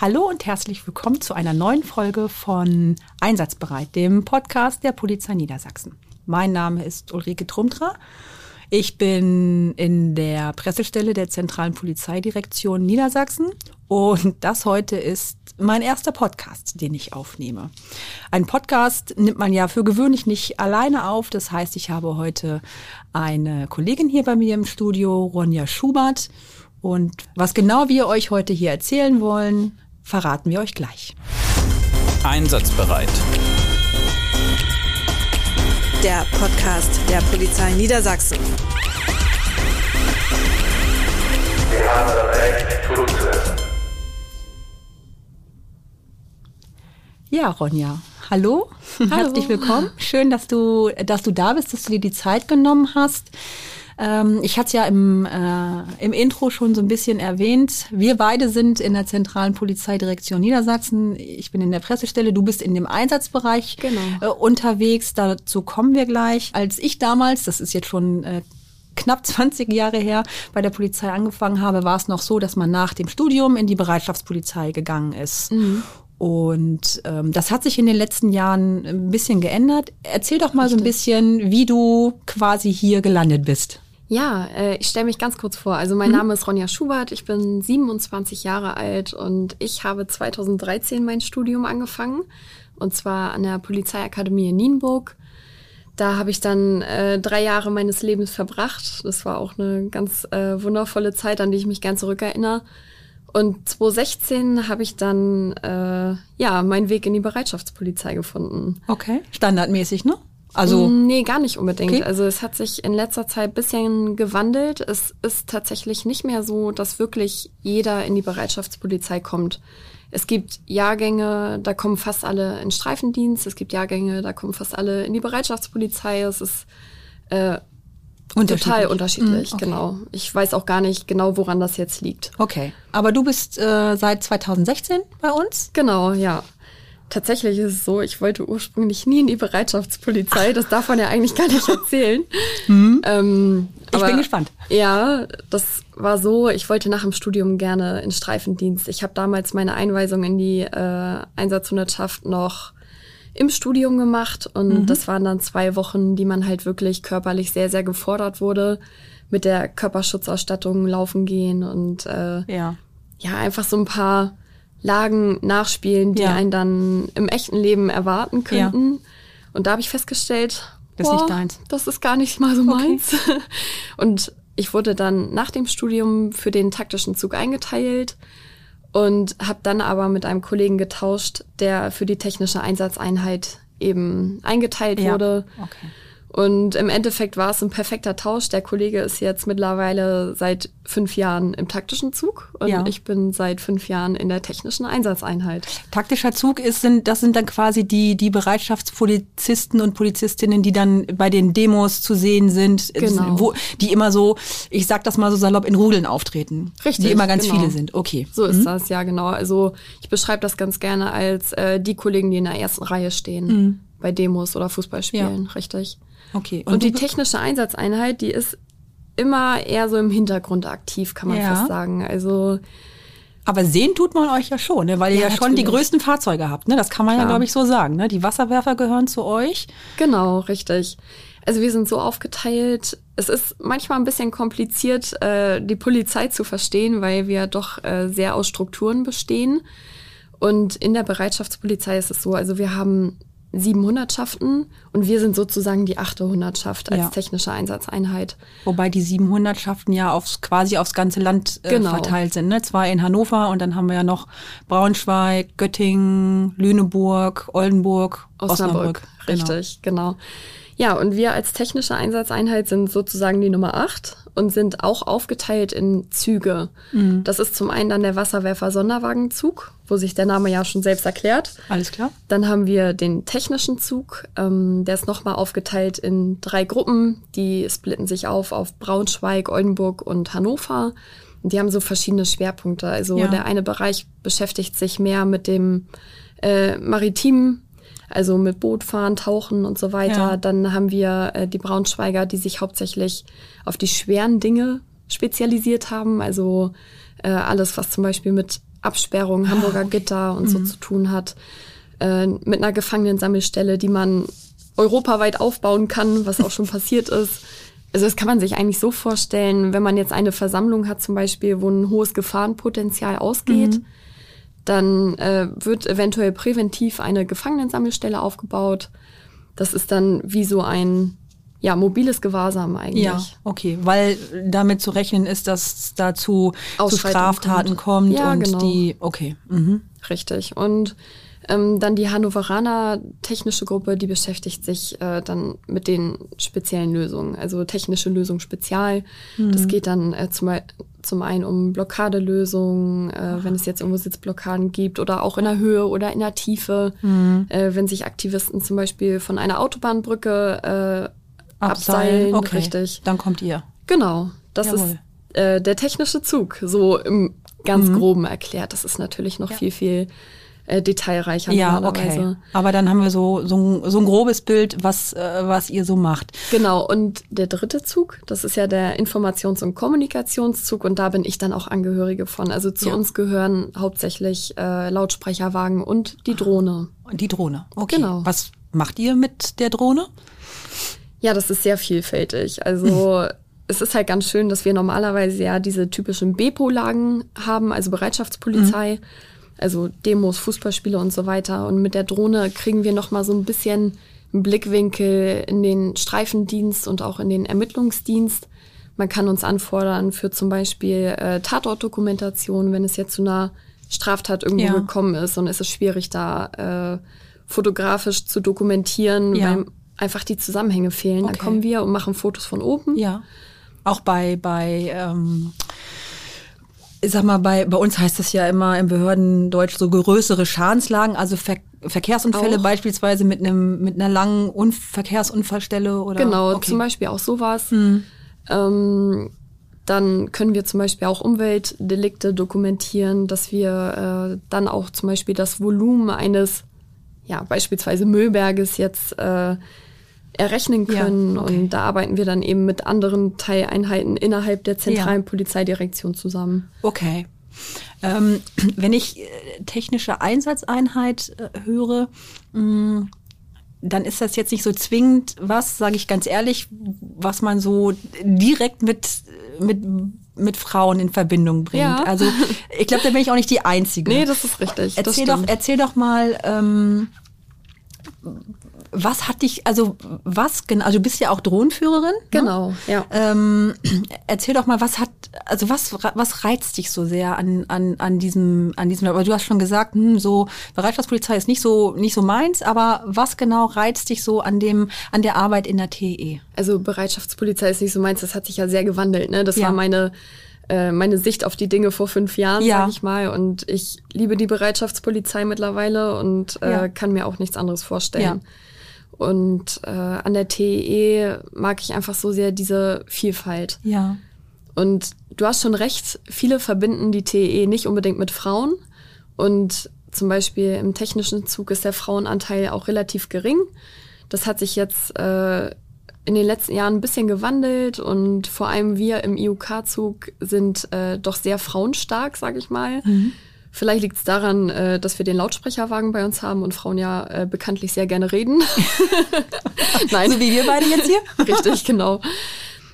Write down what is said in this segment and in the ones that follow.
Hallo und herzlich willkommen zu einer neuen Folge von Einsatzbereit, dem Podcast der Polizei Niedersachsen. Mein Name ist Ulrike Trumtra. Ich bin in der Pressestelle der Zentralen Polizeidirektion Niedersachsen und das heute ist mein erster Podcast, den ich aufnehme. Ein Podcast nimmt man ja für gewöhnlich nicht alleine auf. Das heißt, ich habe heute eine Kollegin hier bei mir im Studio, Ronja Schubert. Und was genau wir euch heute hier erzählen wollen, verraten wir euch gleich. Einsatzbereit. Der Podcast der Polizei Niedersachsen. Wir haben das Recht zuzuhören. Ja, Ronja, hallo, herzlich willkommen. Schön, dass du, dass du da bist, dass du dir die Zeit genommen hast. Ähm, ich hatte es ja im, äh, im Intro schon so ein bisschen erwähnt. Wir beide sind in der zentralen Polizeidirektion Niedersachsen. Ich bin in der Pressestelle, du bist in dem Einsatzbereich Genau. äh, unterwegs. Dazu kommen wir gleich. Als ich damals, das ist jetzt schon äh, knapp 20 Jahre her bei der Polizei angefangen habe, war es noch so, dass man nach dem Studium in die Bereitschaftspolizei gegangen ist. Und ähm, das hat sich in den letzten Jahren ein bisschen geändert. Erzähl doch mal so ein bisschen, wie du quasi hier gelandet bist. Ja, äh, ich stelle mich ganz kurz vor. Also mein Name ist Ronja Schubert, ich bin 27 Jahre alt und ich habe 2013 mein Studium angefangen und zwar an der Polizeiakademie in Nienburg. Da habe ich dann äh, drei Jahre meines Lebens verbracht. Das war auch eine ganz äh, wundervolle Zeit, an die ich mich gern zurückerinnere. Und 2016 habe ich dann äh, ja meinen Weg in die Bereitschaftspolizei gefunden. Okay. Standardmäßig, ne? Also, Mm, Nee, gar nicht unbedingt. Okay. Also es hat sich in letzter Zeit bisschen gewandelt. Es ist tatsächlich nicht mehr so, dass wirklich jeder in die Bereitschaftspolizei kommt. Es gibt Jahrgänge, da kommen fast alle in Streifendienst. Es gibt Jahrgänge, da kommen fast alle in die Bereitschaftspolizei. Es ist äh, total unterschiedlich, Mm, okay. genau. Ich weiß auch gar nicht genau, woran das jetzt liegt. okay. Aber du bist äh, seit 2016 bei uns? Genau, ja. Tatsächlich ist es so, ich wollte ursprünglich nie in die Bereitschaftspolizei. Das darf man ja eigentlich gar nicht erzählen. Ähm, Ich aber- bin gespannt. Ja, das war so, ich wollte nach dem Studium gerne in Streifendienst. Ich habe damals meine Einweisung in die äh, Einsatzhundertschaft noch im Studium gemacht und das waren dann zwei Wochen, die man halt wirklich körperlich sehr, sehr gefordert wurde. Mit der Körperschutzausstattung laufen gehen und äh, Ja. ja, einfach so ein paar Lagen nachspielen, die Ja. einen dann im echten Leben erwarten könnten. Und da habe ich festgestellt, Das ist nicht deins. Das ist gar nicht mal so meins. Und ich wurde dann nach dem Studium für den taktischen Zug eingeteilt und habe dann aber mit einem Kollegen getauscht, der für die technische Einsatzeinheit eben eingeteilt Ja. wurde. Okay. Und im Endeffekt war es ein perfekter Tausch. Der Kollege ist jetzt mittlerweile seit fünf Jahren im taktischen Zug und Ja. ich bin seit fünf Jahren in der technischen Einsatzeinheit. Taktischer Zug ist, sind, das sind dann quasi die, die Bereitschaftspolizisten und Polizistinnen, die dann bei den Demos zu sehen sind, Genau. wo, die immer so, ich sag das mal so salopp, in Rudeln auftreten. Richtig, Die immer ganz genau. viele sind. Okay. So ist das, ja genau. Also ich beschreibe das ganz gerne als äh, die Kollegen, die in der ersten Reihe stehen bei Demos oder Fußballspielen, richtig. Okay. Und, die du- technische Einsatzeinheit, die ist immer eher so im Hintergrund aktiv, kann man Ja. fast sagen. Also aber sehen tut man euch ja schon, ne? weil ihr ja, Ja, schon die größten Fahrzeuge habt. Ne? Das kann man ja, Klar. glaube ich, so sagen. Ne? Die Wasserwerfer gehören zu euch. Genau, richtig. Also wir sind so aufgeteilt. Es ist manchmal ein bisschen kompliziert, äh, die Polizei zu verstehen, weil wir doch äh, sehr aus Strukturen bestehen. Und in der Bereitschaftspolizei ist es so, also wir haben sieben Hundertschaften und wir sind sozusagen die achte Hundertschaft als Ja. technische Einsatzeinheit. Wobei die 700 Schaften ja aufs, quasi aufs ganze Land äh, Genau. verteilt sind. Ne? Zwei in Hannover und dann haben wir ja noch Braunschweig, Göttingen, Lüneburg, Oldenburg, Osnabrück, Genau. richtig, genau. Ja, und wir als technische Einsatzeinheit sind sozusagen die Nummer acht und sind auch aufgeteilt in Züge. Mhm. Das ist zum einen dann der Wasserwerfer-Sonderwagenzug, wo sich der Name ja schon selbst erklärt. Alles klar? Dann haben wir den technischen Zug, ähm, der ist nochmal aufgeteilt in drei Gruppen. Die splitten sich auf auf Braunschweig, Oldenburg und Hannover. Und die haben so verschiedene Schwerpunkte. Also Ja. der eine Bereich beschäftigt sich mehr mit dem äh, maritimen, also mit Bootfahren, Tauchen und so weiter. Ja. Dann haben wir äh, die Braunschweiger, die sich hauptsächlich auf die schweren Dinge spezialisiert haben. Also äh, alles, was zum Beispiel mit Absperrung, Hamburger Gitter und so zu tun hat. Äh, mit einer Gefangenensammelstelle, die man europaweit aufbauen kann, was auch schon passiert ist. Also das kann man sich eigentlich so vorstellen, wenn man jetzt eine Versammlung hat zum Beispiel, wo ein hohes Gefahrenpotenzial ausgeht, dann äh, wird eventuell präventiv eine Gefangenensammelstelle aufgebaut. Das ist dann wie so ein ja, mobiles Gewahrsam eigentlich. Ja, okay, weil damit zu rechnen ist, dass es da zu, Straftaten kommt, kommt. Ja, und genau. die, okay. Mhm. Richtig. Und ähm, dann die Hannoveraner technische Gruppe, die beschäftigt sich äh, dann mit den speziellen Lösungen, also technische Lösung spezial. Das geht dann äh, zum, zum einen um Blockadelösungen, äh, wenn es jetzt irgendwo Sitzblockaden gibt oder auch in der Höhe oder in der Tiefe, äh, wenn sich Aktivisten zum Beispiel von einer Autobahnbrücke äh, abseilen. okay. Richtig. Dann kommt ihr. Genau, das Jawohl. ist äh, der technische Zug, so im ganz groben erklärt. Das ist natürlich noch viel, viel äh, detailreicher Ja, okay. Aber dann haben wir so, so, ein, so ein grobes Bild, was, äh, was ihr so macht. Genau, und der dritte Zug, das ist ja der Informations- und Kommunikationszug und da bin ich dann auch Angehörige von. Also zu Ja. uns gehören hauptsächlich äh, Lautsprecherwagen und die Drohne. Die Drohne. Okay. Genau. Was macht ihr mit der Drohne? Ja, das ist sehr vielfältig. Also es ist halt ganz schön, dass wir normalerweise ja diese typischen Bepo-Lagen haben, also Bereitschaftspolizei, also Demos, Fußballspiele und so weiter. Und mit der Drohne kriegen wir noch mal so ein bisschen einen Blickwinkel in den Streifendienst und auch in den Ermittlungsdienst. Man kann uns anfordern für zum Beispiel äh, Tatortdokumentation, wenn es jetzt zu einer Straftat irgendwo Ja. gekommen ist und es ist schwierig, da äh, fotografisch zu dokumentieren, Ja. weil einfach die Zusammenhänge fehlen. Dann Okay. kommen wir und machen Fotos von oben. Ja. Auch bei, bei ähm, ich sag mal, bei, bei uns heißt das ja immer im Behördendeutsch so größere Schadenslagen, also Ver Verkehrsunfälle Auch. beispielsweise mit einem mit einer langen Un Verkehrsunfallstelle oder Genau, okay. zum Beispiel auch sowas. Ähm, dann können wir zum Beispiel auch Umweltdelikte dokumentieren, dass wir äh, dann auch zum Beispiel das Volumen eines, ja, beispielsweise Müllberges jetzt äh, errechnen Ja, können. okay. Und da arbeiten wir dann eben mit anderen Teileinheiten innerhalb der zentralen Ja. Polizeidirektion zusammen. Okay. Ähm, wenn ich äh, technische Einsatzeinheit äh, höre, mh, dann ist das jetzt nicht so zwingend was, sage ich ganz ehrlich, was man so direkt mit, mit, mit Frauen in Verbindung bringt. Ja. Also ich glaube, da bin ich auch nicht die Einzige. Nee, das ist richtig. erzähl, doch, erzähl doch mal, ähm, was hat dich, also was genau, also du bist ja auch Drohnenführerin. Ne? Genau, ja. Ähm, erzähl doch mal, was hat, also was, was reizt dich so sehr an, an, an diesem, an diesem, aber du hast schon gesagt, hm, so Bereitschaftspolizei ist nicht so, nicht so meins, aber was genau reizt dich so an dem, an der Arbeit in der? TE? Also Bereitschaftspolizei ist nicht so meins, das hat sich ja sehr gewandelt. Ne? Das Ja. war meine, äh, meine Sicht auf die Dinge vor fünf Jahren, Ja. sag ich mal. Und ich liebe die Bereitschaftspolizei mittlerweile und äh, Ja. kann mir auch nichts anderes vorstellen. Ja. Und äh, an der TE mag ich einfach so sehr diese Vielfalt. Ja. Und du hast schon recht, viele verbinden die TE nicht unbedingt mit Frauen. Und zum Beispiel im technischen Zug ist der Frauenanteil auch relativ gering. Das hat sich jetzt äh, in den letzten Jahren ein bisschen gewandelt und vor allem wir im IUK-Zug sind äh, doch sehr frauenstark, sage ich mal. Vielleicht liegt es daran, äh, dass wir den Lautsprecherwagen bei uns haben und Frauen ja äh, bekanntlich sehr gerne reden. Nein, So wie wir beide jetzt hier? Richtig, genau.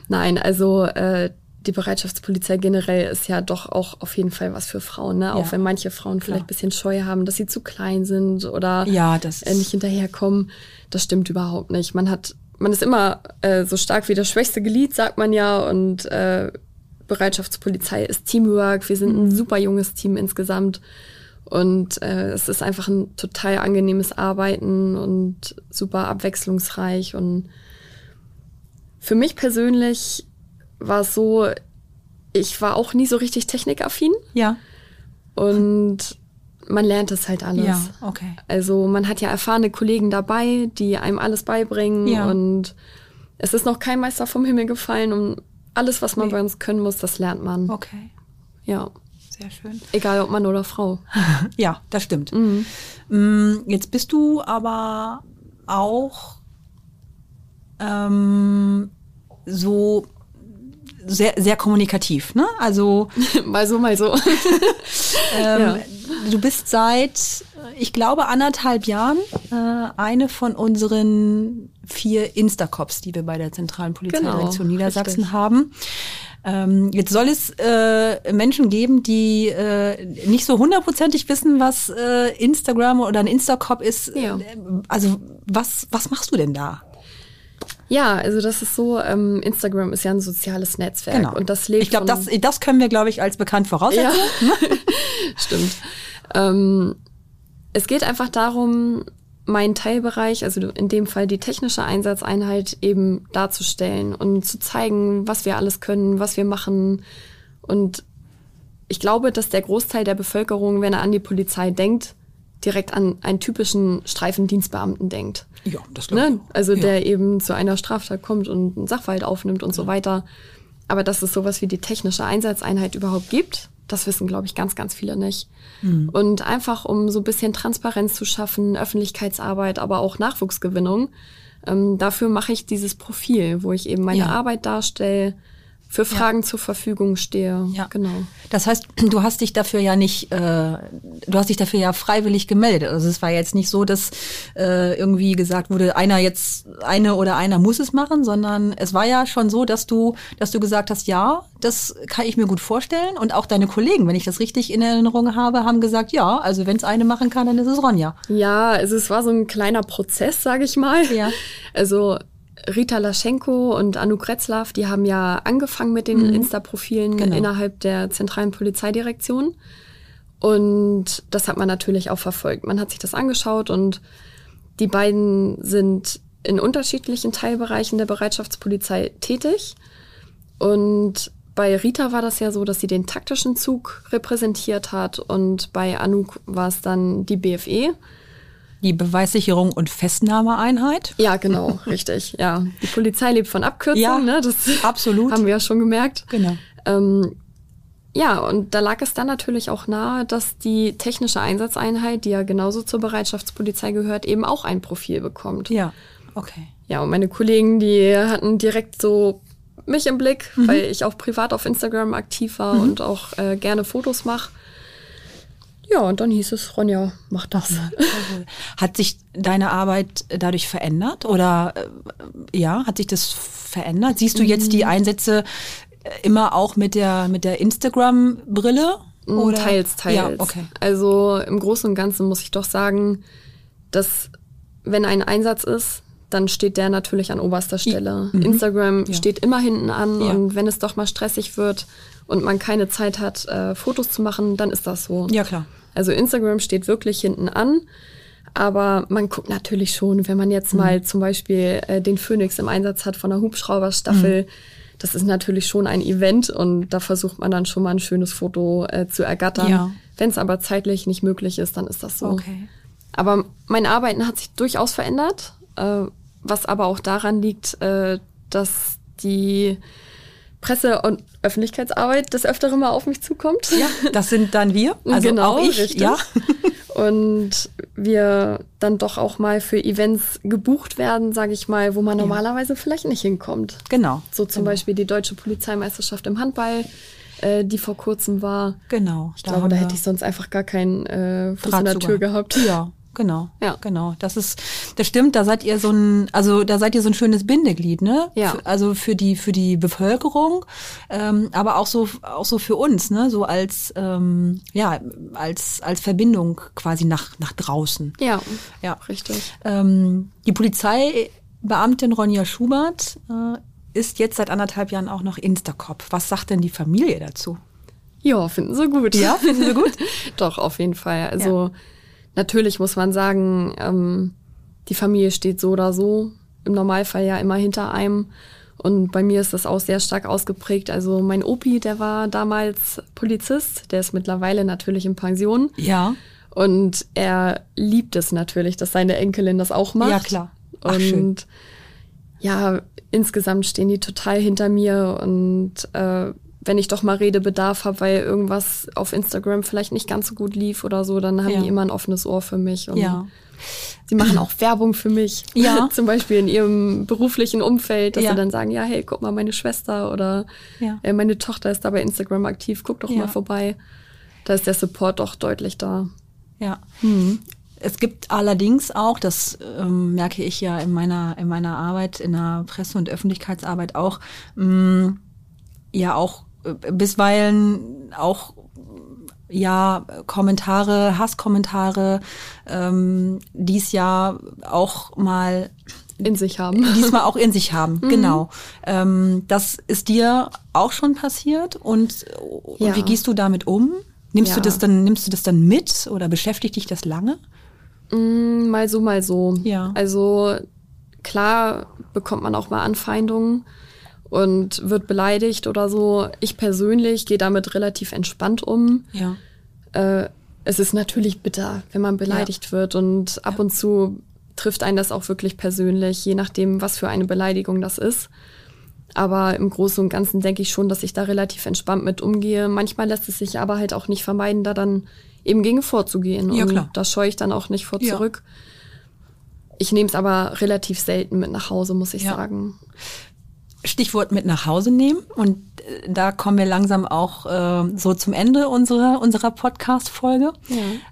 Nein, also äh, die Bereitschaftspolizei generell ist ja doch auch auf jeden Fall was für Frauen, ne? Auch Ja. wenn manche Frauen vielleicht ein bisschen Scheu haben, dass sie zu klein sind oder Ja, das äh, nicht hinterherkommen. Das stimmt überhaupt nicht. Man hat, man ist immer äh, so stark wie das schwächste Glied, sagt man ja, und äh, Bereitschaftspolizei ist Teamwork. Wir sind ein super junges Team insgesamt. Und äh, es ist einfach ein total angenehmes Arbeiten und super abwechslungsreich. Und für mich persönlich war es so, ich war auch nie so richtig technikaffin Ja. und man lernt es halt alles. Ja, okay. Also man hat ja erfahrene Kollegen dabei, die einem alles beibringen Ja. und es ist noch kein Meister vom Himmel gefallen und alles, was man Nee. bei uns können muss, das lernt man. Okay. Ja, Sehr schön. egal ob Mann oder Frau. Ja, das stimmt. Mm, Jetzt bist du aber auch ähm, so, sehr, sehr kommunikativ, ne? Also mal so, mal so. ähm, Ja. du bist seit, ich glaube, anderthalb Jahren äh, eine von unseren vier Instacops, die wir bei der Zentralen Polizeidirektion Genau, Niedersachsen richtig. haben. Ähm, jetzt soll es äh, Menschen geben, die äh, nicht so hundertprozentig wissen, was äh, Instagram oder ein Instacop ist. Ja. Also was, was machst du denn da? Ja, also das ist so, ähm, Instagram ist ja ein soziales Netzwerk Genau. und das lebt ich glaube, das, das können wir, glaube ich, als bekannt voraussetzen. Ja, stimmt. Ähm, es geht einfach darum, meinen Teilbereich, also in dem Fall die technische Einsatzeinheit, eben darzustellen und zu zeigen, was wir alles können, was wir machen. Und ich glaube, dass der Großteil der Bevölkerung, wenn er an die Polizei denkt, direkt an einen typischen Streifendienstbeamten denkt. Ja, das glaube ich. Ne? Also Ja. der eben zu einer Straftat kommt und einen Sachverhalt aufnimmt und so weiter. Aber dass es sowas wie die technische Einsatzeinheit überhaupt gibt, das wissen, glaube ich, ganz, ganz viele nicht. Mhm. Und einfach, um so ein bisschen Transparenz zu schaffen, Öffentlichkeitsarbeit, aber auch Nachwuchsgewinnung, ähm, dafür mache ich dieses Profil, wo ich eben meine Ja. Arbeit darstelle, für Fragen zur Verfügung stehe. Ja. Genau. Das heißt, du hast dich dafür ja nicht, äh, du hast dich dafür ja freiwillig gemeldet. Also es war jetzt nicht so, dass äh, irgendwie gesagt wurde, einer jetzt, eine oder einer muss es machen, sondern es war ja schon so, dass du, dass du gesagt hast, ja, das kann ich mir gut vorstellen. Und auch deine Kollegen, wenn ich das richtig in Erinnerung habe, haben gesagt, ja, also wenn es eine machen kann, dann ist es Ronja. Ja, also es war so ein kleiner Prozess, sage ich mal. Ja. Also Rita Laschenko und Anu Kretzlaff, die haben ja angefangen mit den Insta-Profilen Genau. innerhalb der zentralen Polizeidirektion. Und das hat man natürlich auch verfolgt. Man hat sich das angeschaut und die beiden sind in unterschiedlichen Teilbereichen der Bereitschaftspolizei tätig. Und bei Rita war das ja so, dass sie den taktischen Zug repräsentiert hat und bei Anouk war es dann die BFE. Die Beweissicherung und Festnahmeeinheit. Ja, genau, richtig. Ja, die Polizei lebt von Abkürzungen, Ja, ne? Das absolut. haben wir ja schon gemerkt. Genau. Ähm, ja, und da lag es dann natürlich auch nahe, dass die technische Einsatzeinheit, die ja genauso zur Bereitschaftspolizei gehört, eben auch ein Profil bekommt. Ja, okay. Ja, und meine Kollegen, die hatten direkt so mich im Blick, Mhm. weil ich auch privat auf Instagram aktiv war und auch äh, gerne Fotos mache. Ja, und dann hieß es, Ronja, mach das. Hat sich deine Arbeit dadurch verändert oder äh, ja, hat sich das verändert? Siehst du jetzt die Einsätze äh, immer auch mit der mit der Instagram Brille oder Teils, teils. Ja, okay. Also im Großen und Ganzen muss ich doch sagen, dass wenn ein Einsatz ist, dann steht der natürlich an oberster Stelle. Instagram Ja. steht immer hinten an Ja. und wenn es doch mal stressig wird und man keine Zeit hat, äh, Fotos zu machen, dann ist das so. Ja, klar. Also Instagram steht wirklich hinten an. Aber man guckt natürlich schon, wenn man jetzt Mhm. mal zum Beispiel äh, den Phoenix im Einsatz hat von der Hubschrauberstaffel. Mhm. Das ist natürlich schon ein Event und da versucht man dann schon mal ein schönes Foto äh, zu ergattern. Ja. Wenn es aber zeitlich nicht möglich ist, dann ist das so. Okay. Aber mein Arbeiten hat sich durchaus verändert, äh, was aber auch daran liegt, äh, dass die Presse- und Öffentlichkeitsarbeit des Öfteren mal auf mich zukommt. Ja, das sind dann wir, also genau, auch ich, richtig. ja. Und wir dann doch auch mal für Events gebucht werden, sage ich mal, wo man normalerweise vielleicht nicht hinkommt. Genau. So zum genau. Beispiel die deutsche Polizeimeisterschaft im Handball, äh, die vor kurzem war. Genau. Ich glaube, da hätte ich sonst einfach gar keinen äh, Fuß in der Tür gehabt. Ja, genau. Ja. Genau. Das ist, das stimmt, da seid ihr so ein, also da seid ihr so ein schönes Bindeglied, ne? Ja. Für, also für die, für die Bevölkerung, ähm, aber auch so, auch so für uns, ne? So als, ähm, ja, als, als Verbindung quasi nach, nach draußen. Ja, Ja. richtig. Ähm, die Polizeibeamtin Ronja Schubert äh, ist jetzt seit anderthalb Jahren auch noch Instacop. Was sagt denn die Familie dazu? Ja, finden sie gut. Ja, finden sie gut? Doch, auf jeden Fall. Also natürlich muss man sagen, ähm, die Familie steht so oder so im Normalfall ja immer hinter einem. Und bei mir ist das auch sehr stark ausgeprägt. Also mein Opi, der war damals Polizist, der ist mittlerweile natürlich in Pension. Ja. Und er liebt es natürlich, dass seine Enkelin das auch macht. Ja, klar. Ach, und schön. ja, insgesamt stehen die total hinter mir und äh, wenn ich doch mal Redebedarf habe, weil irgendwas auf Instagram vielleicht nicht ganz so gut lief oder so, dann haben Ja. die immer ein offenes Ohr für mich. Und Ja. Sie machen auch Werbung für mich. Ja. Zum Beispiel in ihrem beruflichen Umfeld, dass Ja. sie dann sagen, ja, hey, guck mal, meine Schwester oder Ja. äh, meine Tochter ist da bei Instagram aktiv, guck doch mal vorbei. Da ist der Support doch deutlich da. Ja. Es gibt allerdings auch, das ähm, merke ich ja in meiner, in meiner Arbeit, in der Presse- und Öffentlichkeitsarbeit auch, mh, ja auch bisweilen auch ja Kommentare, Hasskommentare, ähm, dies ja auch mal In sich haben. diesmal auch in sich haben. Genau. Ähm, das ist dir auch schon passiert und Ja. wie gehst du damit um? Nimmst du Ja. das dann, nimmst du das dann mit oder beschäftigt dich das lange? Mm, Mal so, mal so. Ja. Also klar bekommt man auch mal Anfeindungen und wird beleidigt oder so. Ich persönlich gehe damit relativ entspannt um. Ja. Äh, es ist natürlich bitter, wenn man beleidigt wird und ab und zu trifft einen das auch wirklich persönlich, je nachdem, was für eine Beleidigung das ist. Aber im Großen und Ganzen denke ich schon, dass ich da relativ entspannt mit umgehe. Manchmal lässt es sich aber halt auch nicht vermeiden, da dann eben gegen vorzugehen. Ja, und klar. da scheue ich dann auch nicht vor Ja. zurück. Ich nehme es aber relativ selten mit nach Hause, muss ich Ja. sagen. Stichwort mit nach Hause nehmen. Und äh, da kommen wir langsam auch äh, so zum Ende unserer, unserer Podcast-Folge.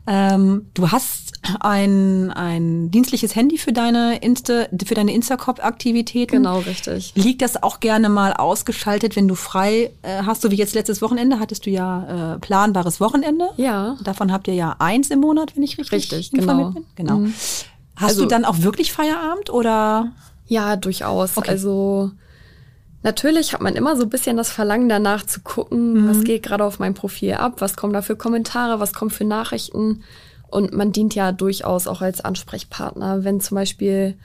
Ähm, du hast ein, ein dienstliches Handy für deine Insta, für deine Instacop-Aktivitäten. Genau, richtig. Liegt das auch gerne mal ausgeschaltet, wenn du frei äh, hast, so wie jetzt letztes Wochenende, hattest du ja äh, planbares Wochenende. Ja. Davon habt ihr ja eins im Monat, wenn ich richtig, Richtig, genau. bin. Genau. Hast Also- du dann auch wirklich Feierabend oder? Ja, durchaus. Okay. Also natürlich hat man immer so ein bisschen das Verlangen danach zu gucken, Mhm. was geht gerade auf meinem Profil ab, was kommen da für Kommentare, was kommen für Nachrichten. Und man dient ja durchaus auch als Ansprechpartner, wenn zum Beispiel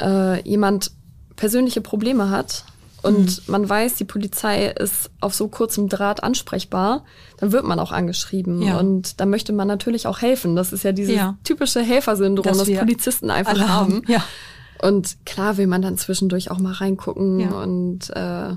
äh, jemand persönliche Probleme hat und Mhm. man weiß, die Polizei ist auf so kurzem Draht ansprechbar, dann wird man auch angeschrieben. Ja. Und da möchte man natürlich auch helfen. Das ist ja dieses Ja. typische Helfersyndrom, das wir Polizisten einfach haben. haben, ja. Und klar will man dann zwischendurch auch mal reingucken. Ja. Und äh,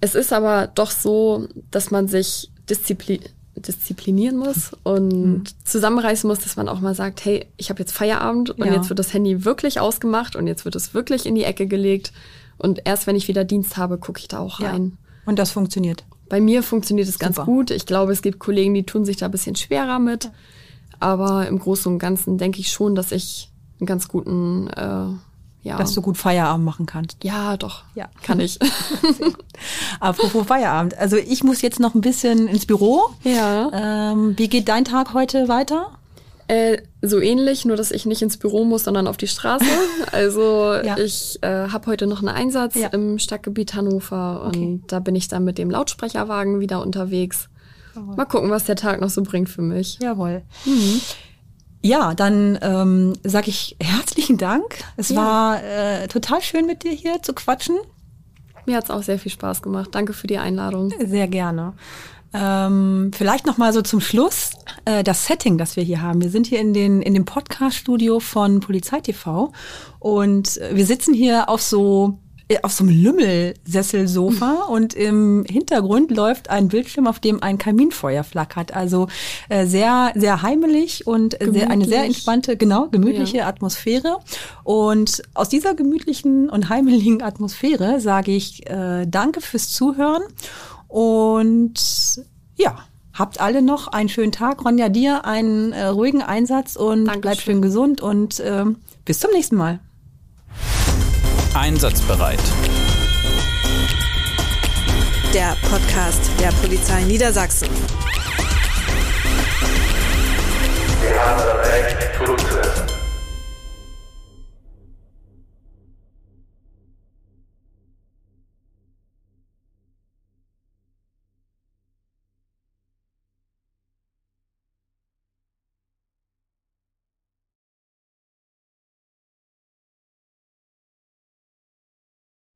es ist aber doch so, dass man sich disziplin disziplinieren muss und Mhm. zusammenreißen muss, dass man auch mal sagt, hey, ich habe jetzt Feierabend und Ja. jetzt wird das Handy wirklich ausgemacht und jetzt wird es wirklich in die Ecke gelegt. Und erst wenn ich wieder Dienst habe, gucke ich da auch rein. Und das funktioniert. Bei mir funktioniert es ganz Super. gut. Ich glaube, es gibt Kollegen, die tun sich da ein bisschen schwerer mit. Aber im Großen und Ganzen denke ich schon, dass ich einen ganz guten, äh, ja. Dass du gut Feierabend machen kannst. ja, doch. Ja. Kann ich. Apropos Feierabend. Also ich muss jetzt noch ein bisschen ins Büro. ja. Ähm, wie geht dein Tag heute weiter? Äh, so ähnlich, nur dass ich nicht ins Büro muss, sondern auf die Straße. Also Ja. ich äh, habe heute noch einen Einsatz Ja. im Stadtgebiet Hannover und Okay. da bin ich dann mit dem Lautsprecherwagen wieder unterwegs. Mal gucken, was der Tag noch so bringt für mich. Jawohl. Ja, dann ähm, sage ich herzlichen Dank. Es Ja. war äh, total schön mit dir hier zu quatschen. Mir hat's auch sehr viel Spaß gemacht. Danke für die Einladung. Sehr gerne. Ähm, vielleicht noch mal so zum Schluss äh, das Setting, das wir hier haben. Wir sind hier in, den, in dem Podcast-Studio von Polizei TV und äh, wir sitzen hier auf so auf so einem Lümmelsesselsofa und im Hintergrund läuft ein Bildschirm, auf dem ein Kaminfeuer flackert. Also äh, sehr, sehr heimelig und sehr, eine sehr entspannte, genau, gemütliche Atmosphäre. Und aus dieser gemütlichen und heimeligen Atmosphäre sage ich äh, Danke fürs Zuhören und ja, habt alle noch einen schönen Tag. Ronja, dir einen äh, ruhigen Einsatz und Dankeschön. bleib schön gesund und ähm, bis zum nächsten Mal einsatzbereit. Der Podcast der Polizei Niedersachsen. Wir haben das Recht,